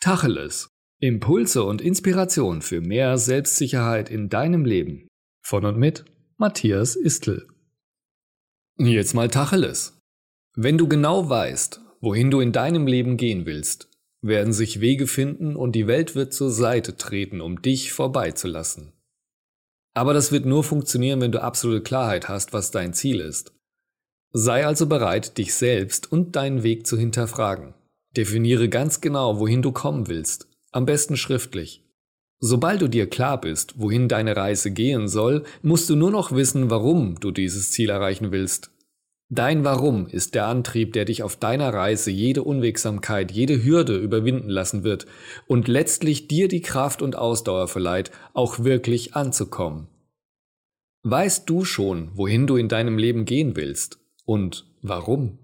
Tacheles. Impulse und Inspiration für mehr Selbstsicherheit in deinem Leben. Von und mit Matthias Istl. Jetzt mal Tacheles. Wenn du genau weißt, wohin du in deinem Leben gehen willst, werden sich Wege finden und die Welt wird zur Seite treten, um dich vorbeizulassen. Aber das wird nur funktionieren, wenn du absolute Klarheit hast, was dein Ziel ist. Sei also bereit, dich selbst und deinen Weg zu hinterfragen. Definiere ganz genau, wohin du kommen willst, am besten schriftlich. Sobald du dir klar bist, wohin deine Reise gehen soll, musst du nur noch wissen, warum du dieses Ziel erreichen willst. Dein Warum ist der Antrieb, der dich auf deiner Reise jede Unwegsamkeit, jede Hürde überwinden lassen wird und letztlich dir die Kraft und Ausdauer verleiht, auch wirklich anzukommen. Weißt du schon, wohin du in deinem Leben gehen willst und warum?